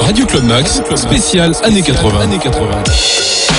Radio Club Max, spécial années 80. Années 80.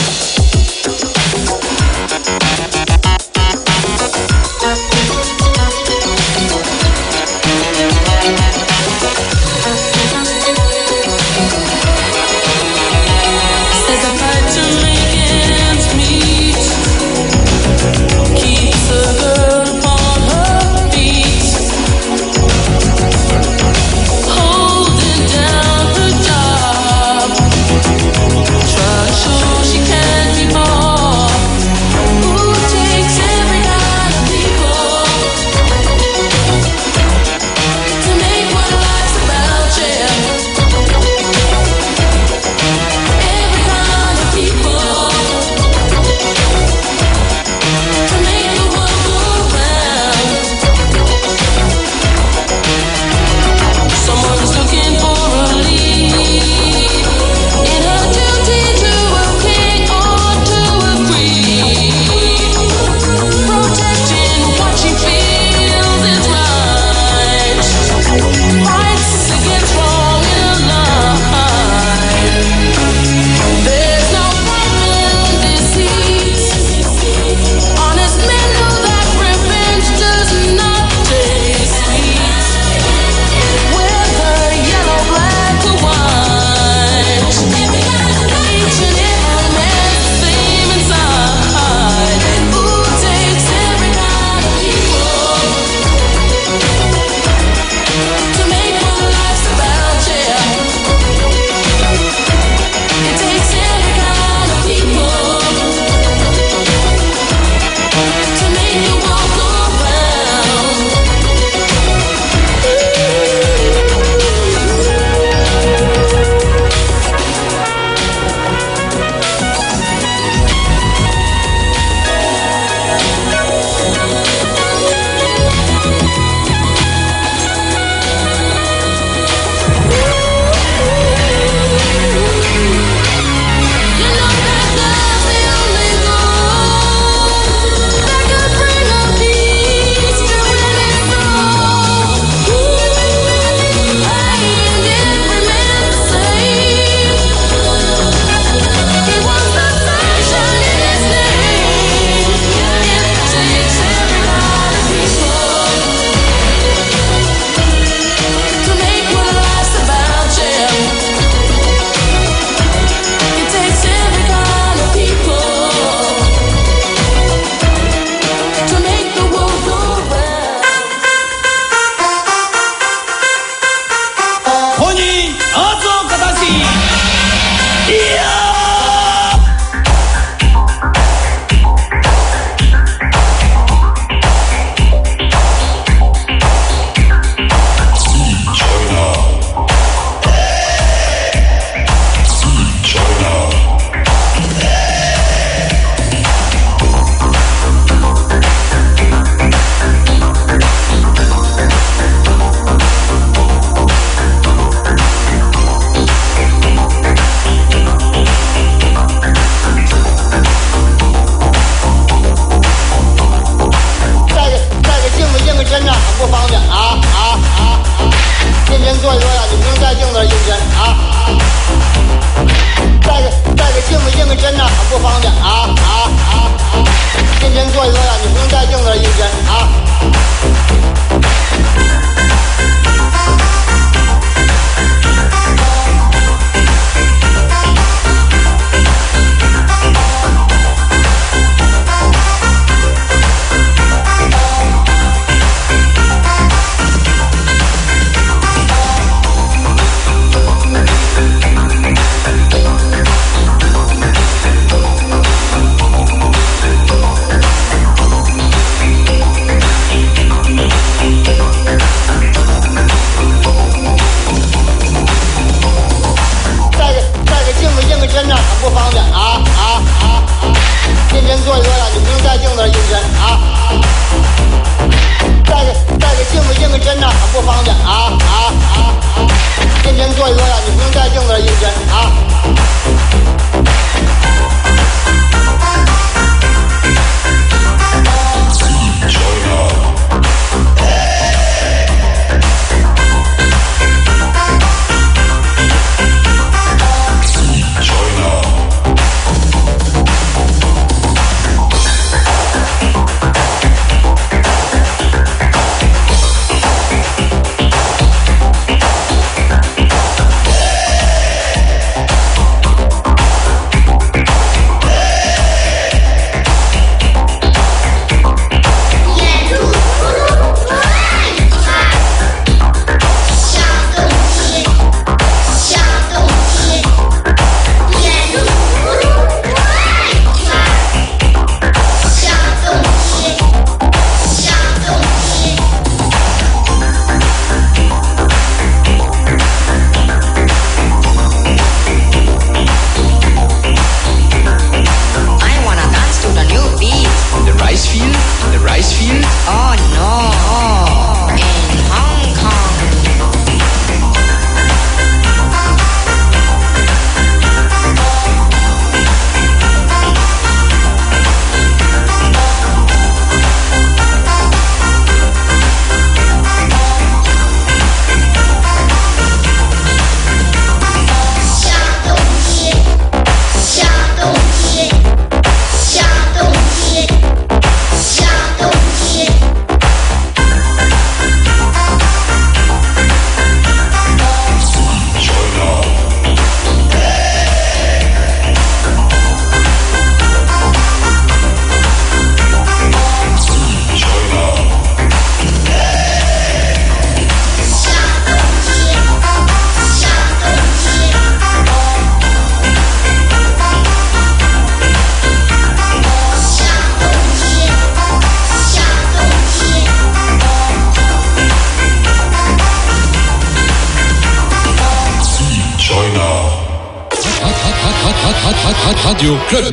Radio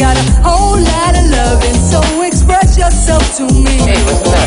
got a whole lot of so express yourself to me. Hey,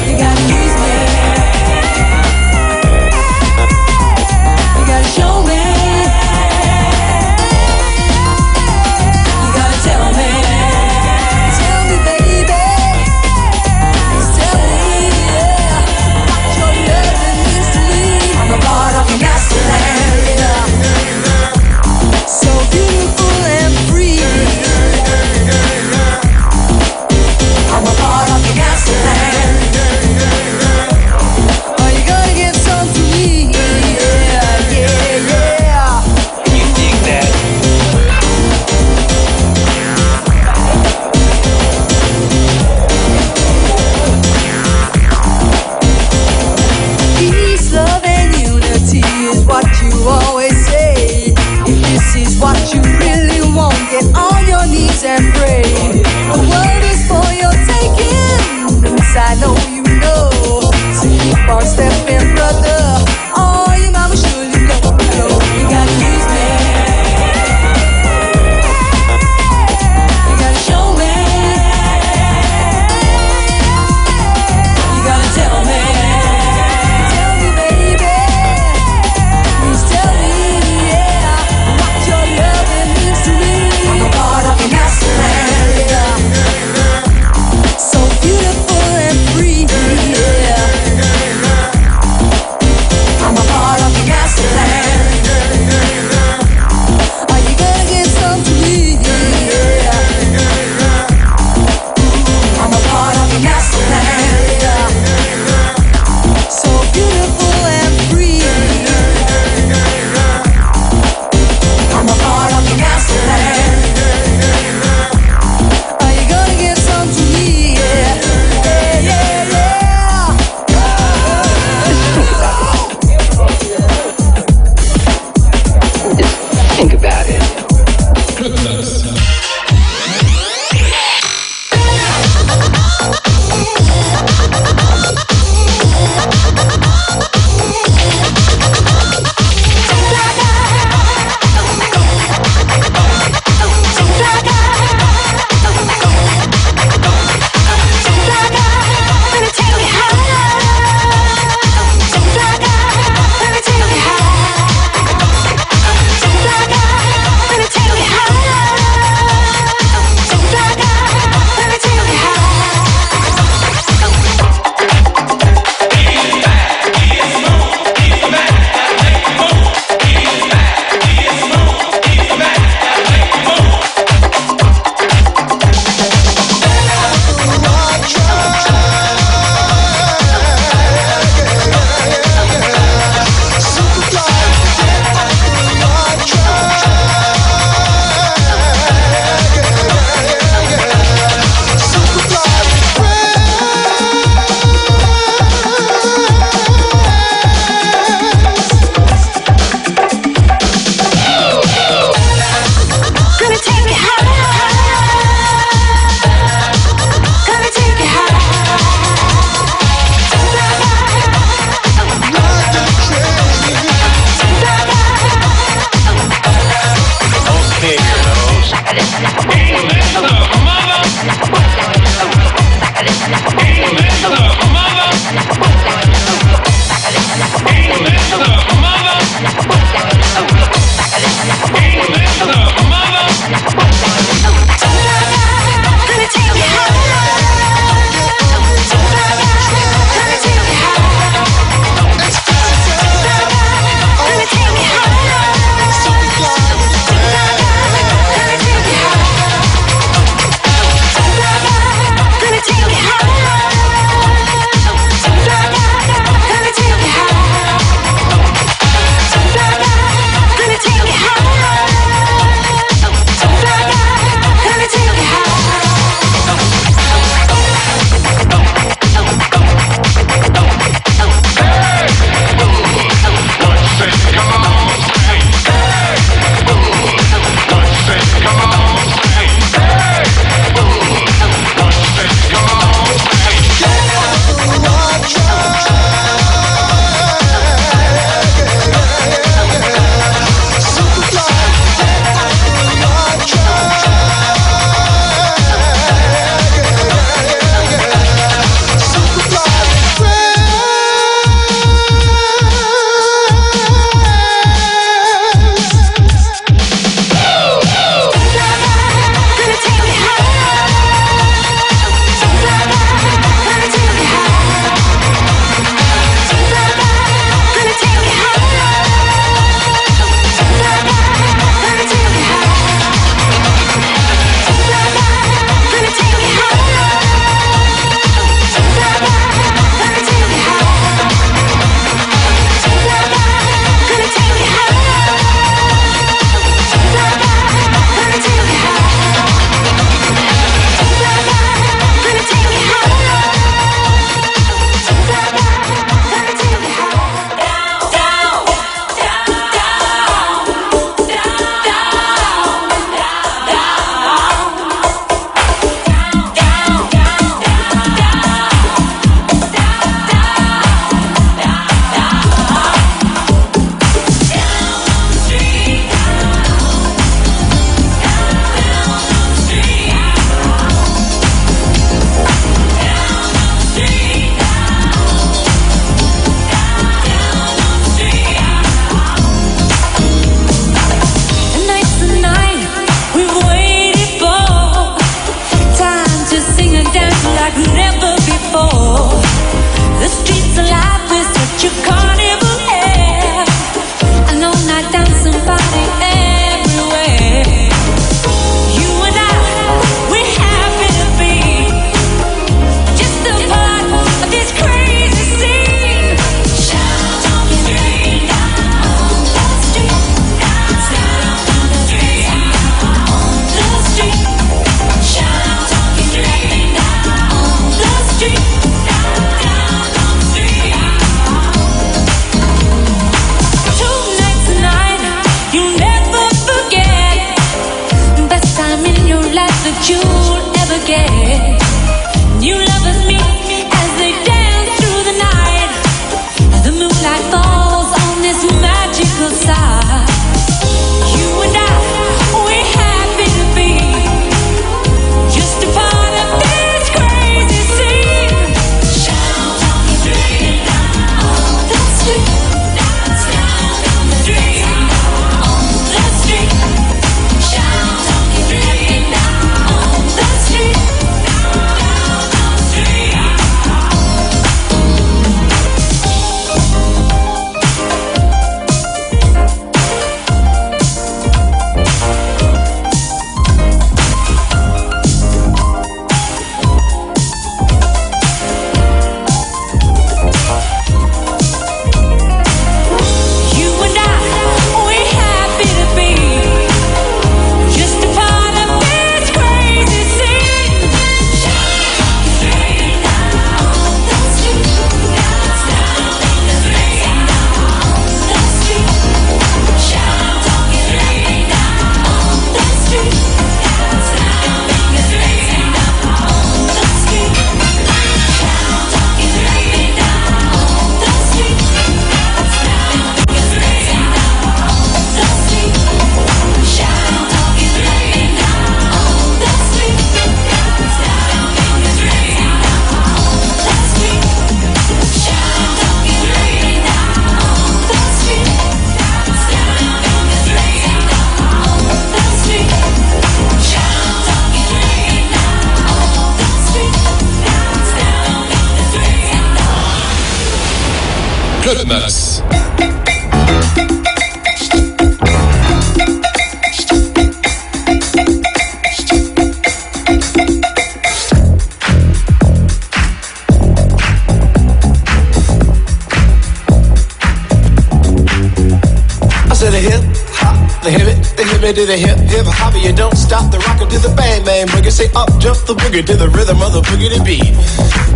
Say up jump the boogie to the rhythm of the boogie to beat.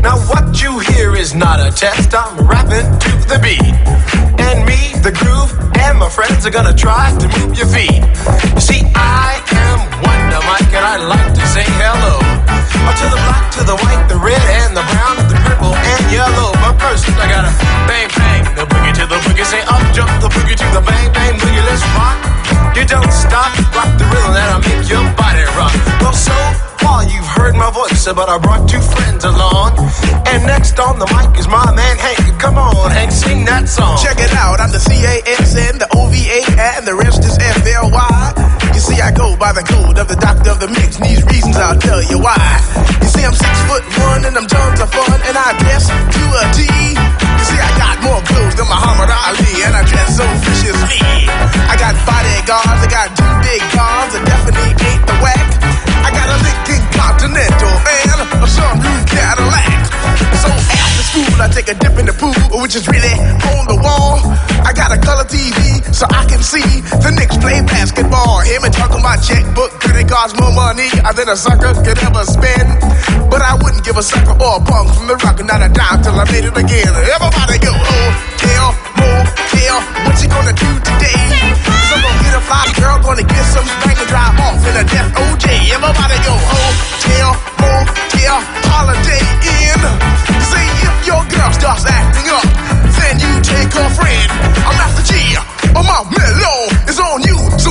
Now what you hear is not a test. I'm rapping to the beat, and me, the groove, and my friends are gonna try to move your feet. You see, I am Wonder Mike, and I like to say hello to the black, to the white, the red, and the brown, the purple, and yellow. But first, I gotta bang bang the boogie to the boogie. Say up jump the boogie to the bang bang boogie. Let's rock. You don't stop, rock the rhythm that'll make your body rock. Well, so far you've heard my voice, but I brought two friends along. And next on the mic is my man Hank. Come on, Hank, sing that song. Check it out, I'm the C-A-S-N, the O-V-A, and the rest is F-L-Y. You see, I go by the code of the doctor of the mix, and these reasons I'll tell you why. You see, I'm six foot one, and I'm tons of fun, and I dress to a T. You see, I got more clothes than Muhammad Ali, and I dress so viciously. I got bodyguards, I got two big cars, I definitely ain't the whack. I got a Lincoln Continental and a sunroof Cadillac. I take a dip in the pool, which is really on the wall. I got a color TV so I can see the Knicks play basketball. Him and talking my checkbook, credit costs more money than a sucker could ever spend. But I wouldn't give a sucker or a punk from the rock, not a dime till I made it again. Everybody go, oh, tell, motel, what you gonna do today? Some gonna get a fly girl, gonna get some spank and drive off in a death OJ. Everybody go, tell, motel, Holiday Inn. See if your girl starts acting up, then you take her friend. I'm after G. Oh my mellow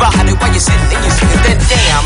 body while you're sitting and you're singing. Then damn,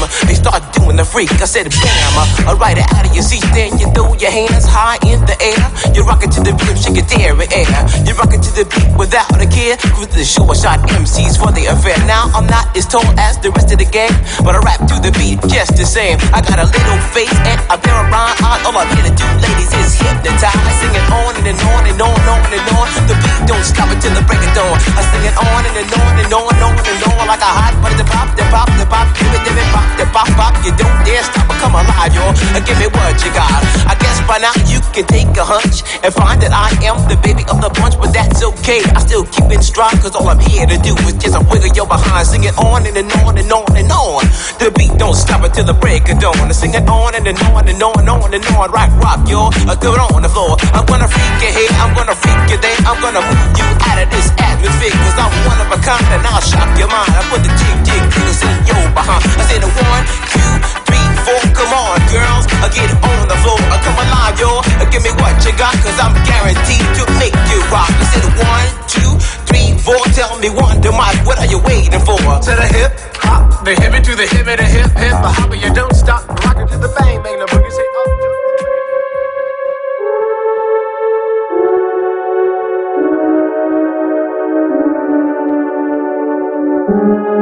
freak. I said bam, alright out of your seat. Then you throw your hands high in the air. You're rocking to the rhythm, shake it there in air. You're rocking to the beat without a care. Cruise the short shot MCs for the affair. Now I'm not as tall as the rest of the gang, but I rap to the beat just the same. I got a little face and a pair of rhyme eyes. All I'm here to do, ladies, is hypnotize. Singing on and, and on and on and on and on. The beat don't stop until the break of dawn. I sing it on and, and on and on and on and on like a hot butter. Pop, the pop, the pop, give it, give it, pop, the pop, pop. You don't dare stop or come alive, y'all. Uh, give me what you got. I guess by now you can take a hunch and find that I am the baby of the bunch, but that's okay. I still keep it strong, cause all I'm here to do is just a wiggle your behind. Sing it on and, and on and on and on. The beat don't stop until the break of dawn. I sing it on and, and on and on and on and on. Rock, rock, y'all. I do it on the floor. I'm gonna freak your head, I'm gonna freak your day. I'm gonna move you out of this atmosphere, cause I'm one of a kind and I'll shock your mind. I put the jig, jig, jiggles in your behind. I say the one, two, three, Come on, girls. I get on the floor. I come alive, y'all. Give me what you got, cause I'm guaranteed to make you rock. I said one, two, three, four. Tell me one, the what are you waiting for? To the hip, hop, the hippie to the hip, the hip, hip, the hopper. You don't stop, rockin' to the bang, bang, the boogie say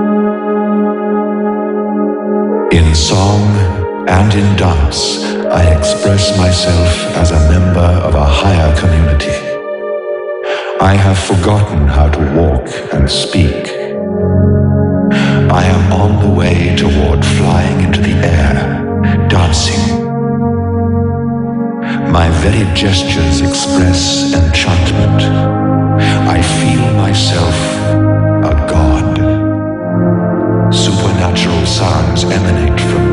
up. In song and in dance, I express myself as a member of a higher community. I have forgotten how to walk and speak. I am on the way toward flying into the air, dancing. My very gestures express enchantment. I feel myself emanate from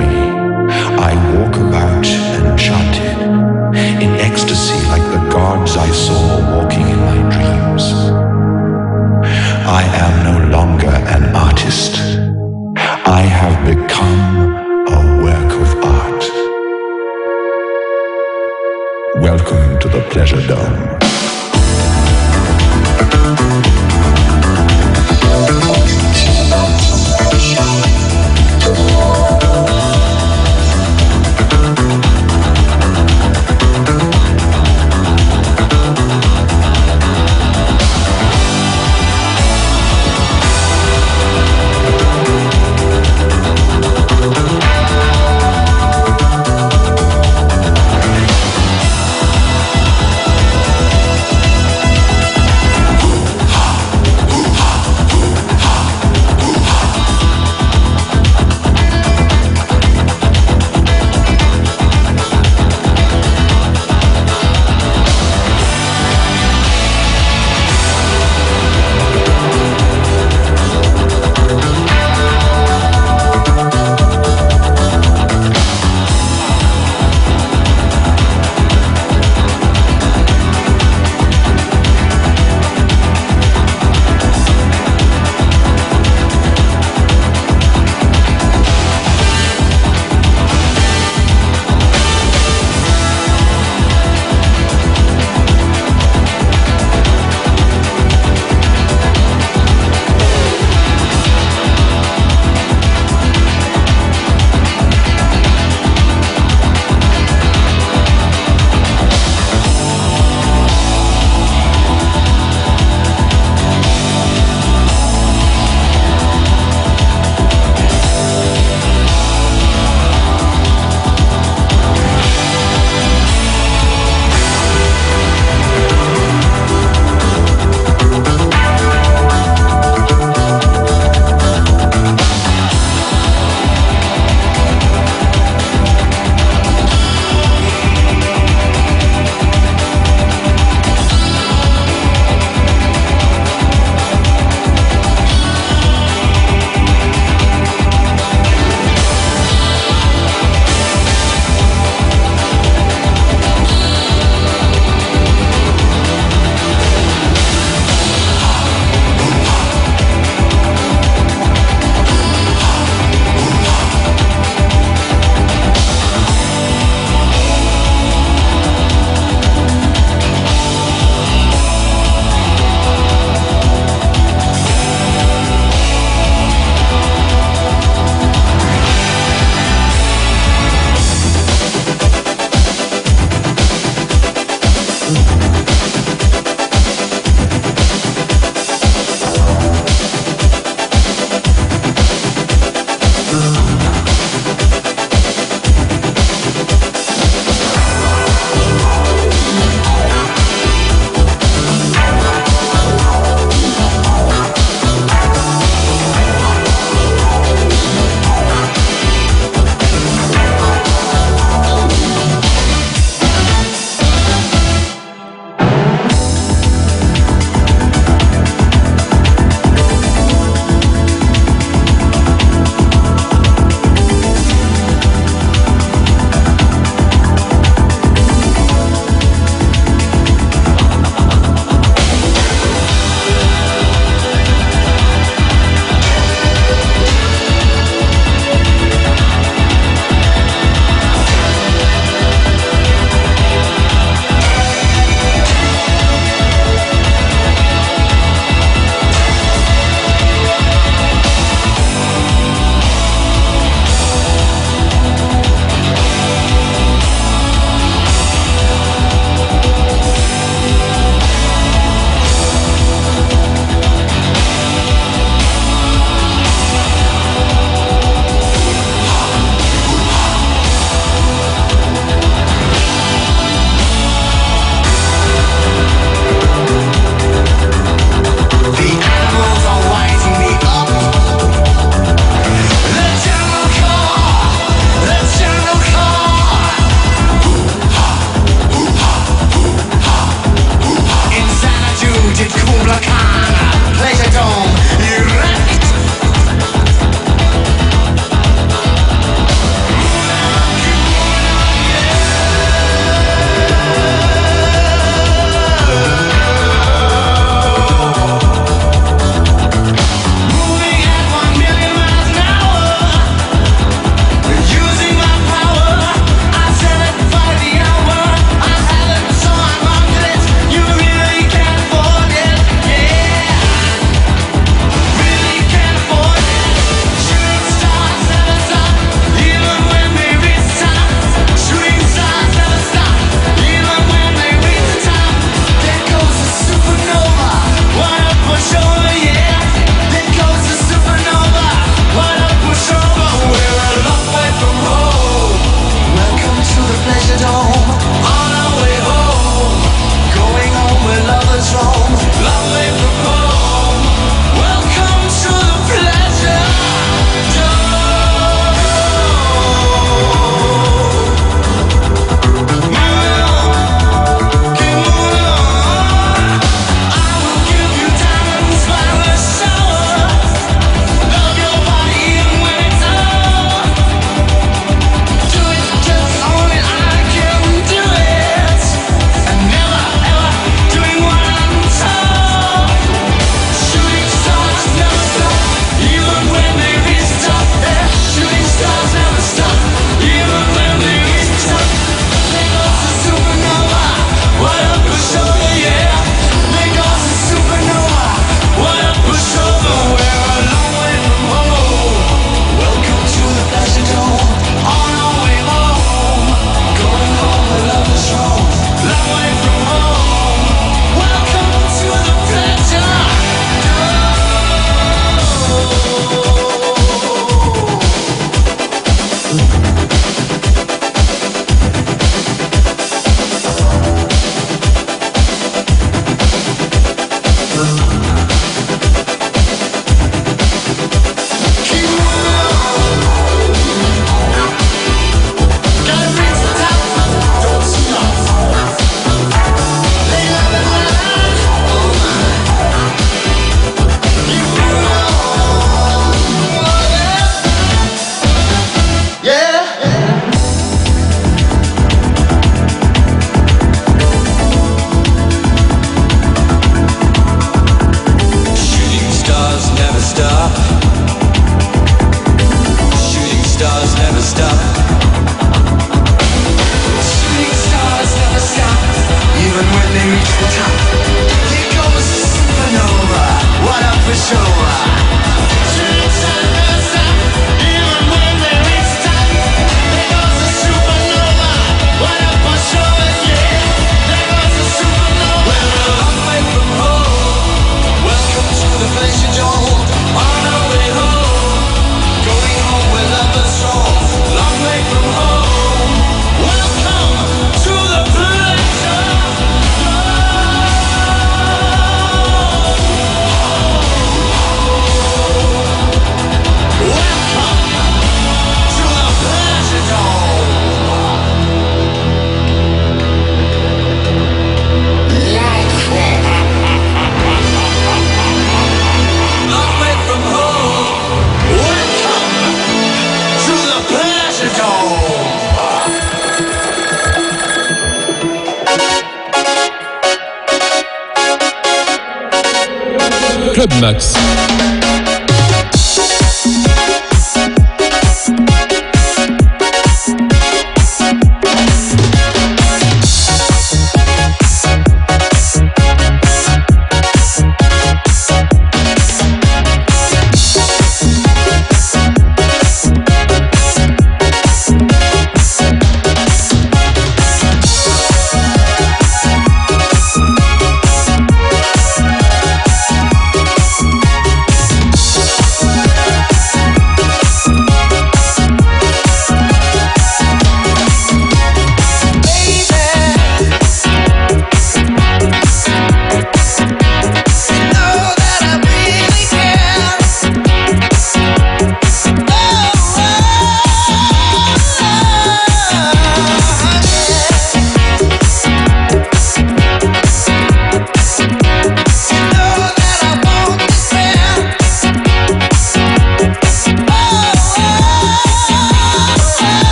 supernova, what up for sure? Bucks.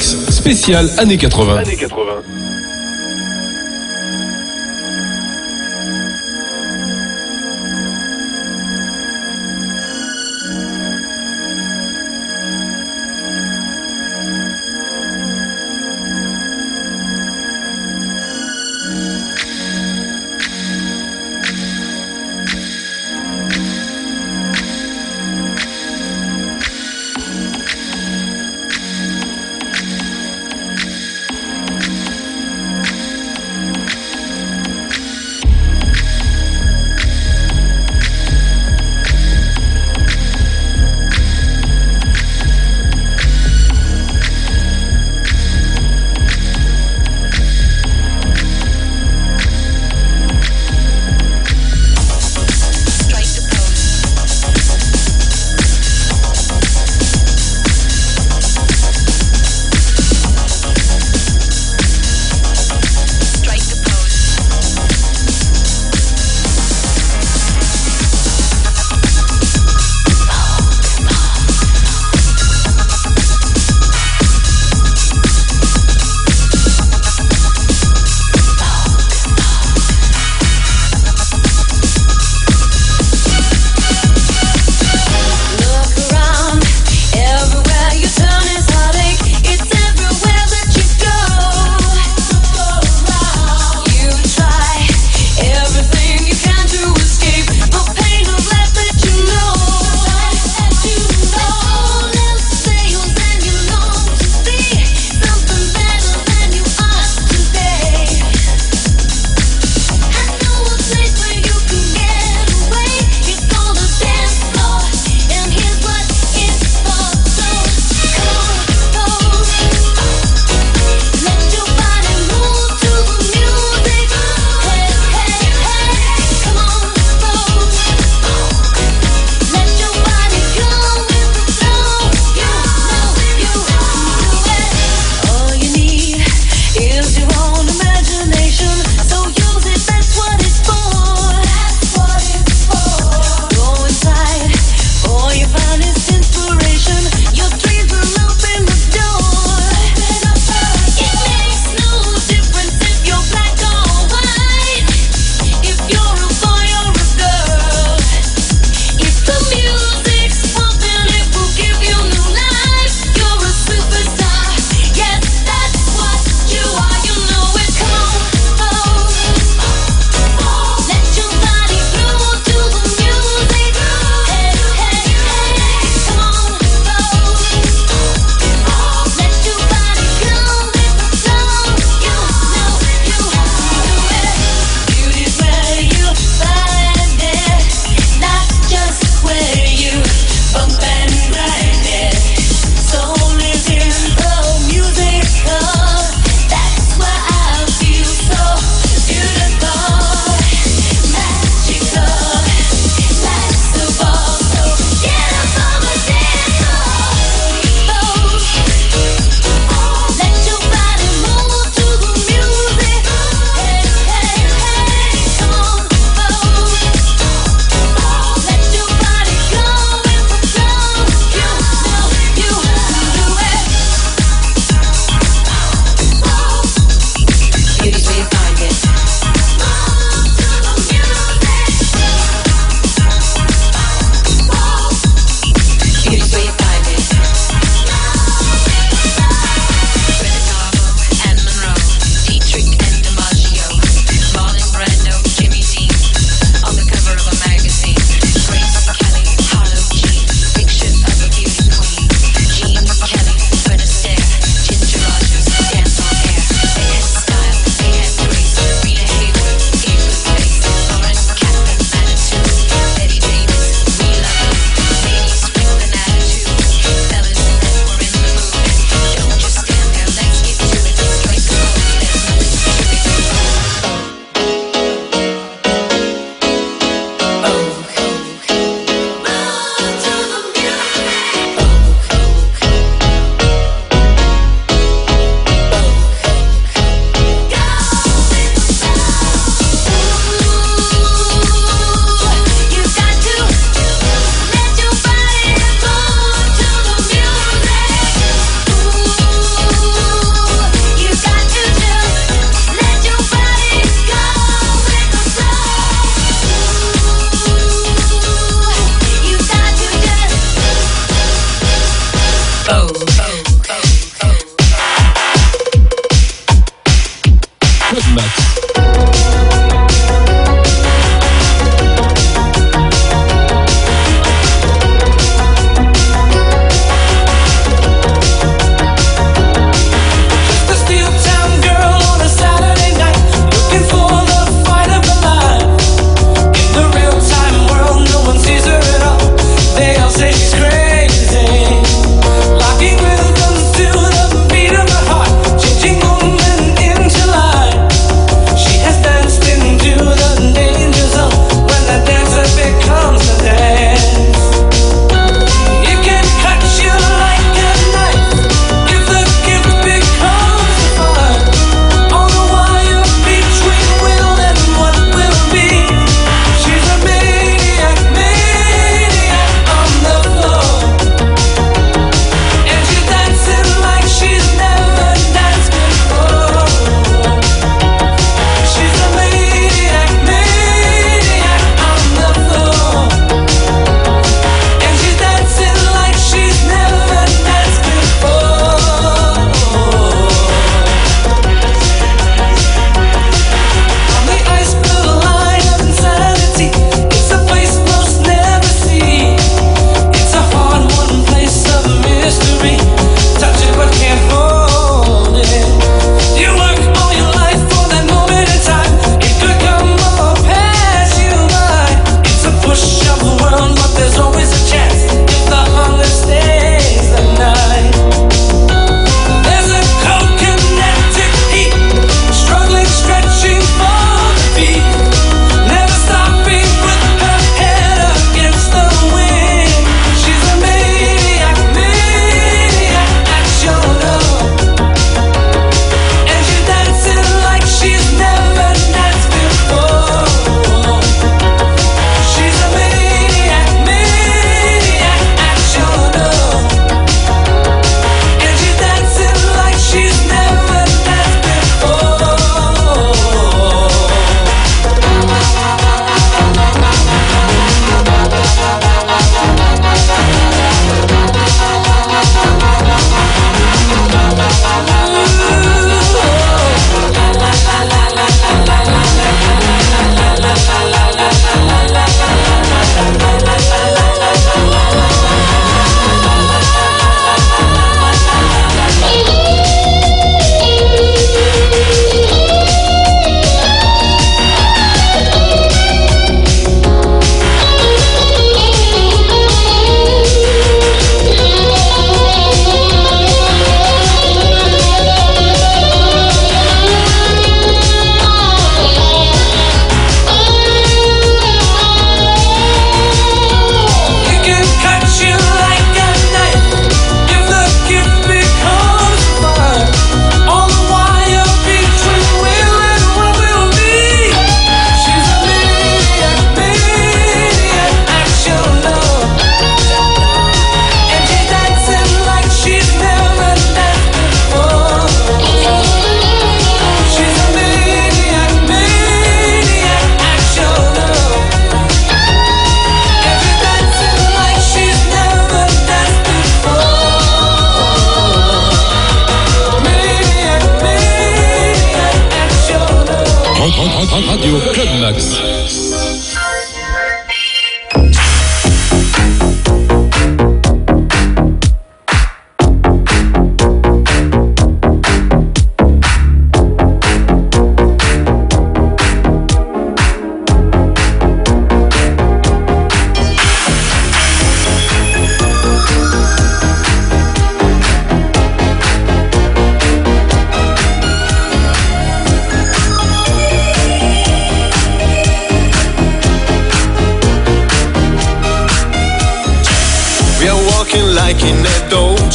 Spécial années Années 80.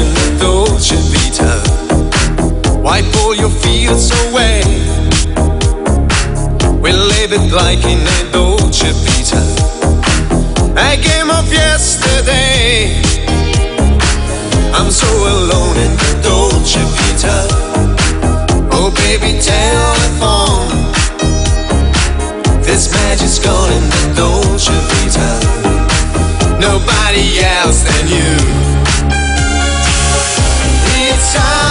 in the Dolce Vita. Wipe all your away. We live it like in Dolce Vita. Yesterday. I'm so alone in the Dolce Vita. Oh, baby, telephone. This magic's gone in the Dolce Vita. Nobody else than you. It's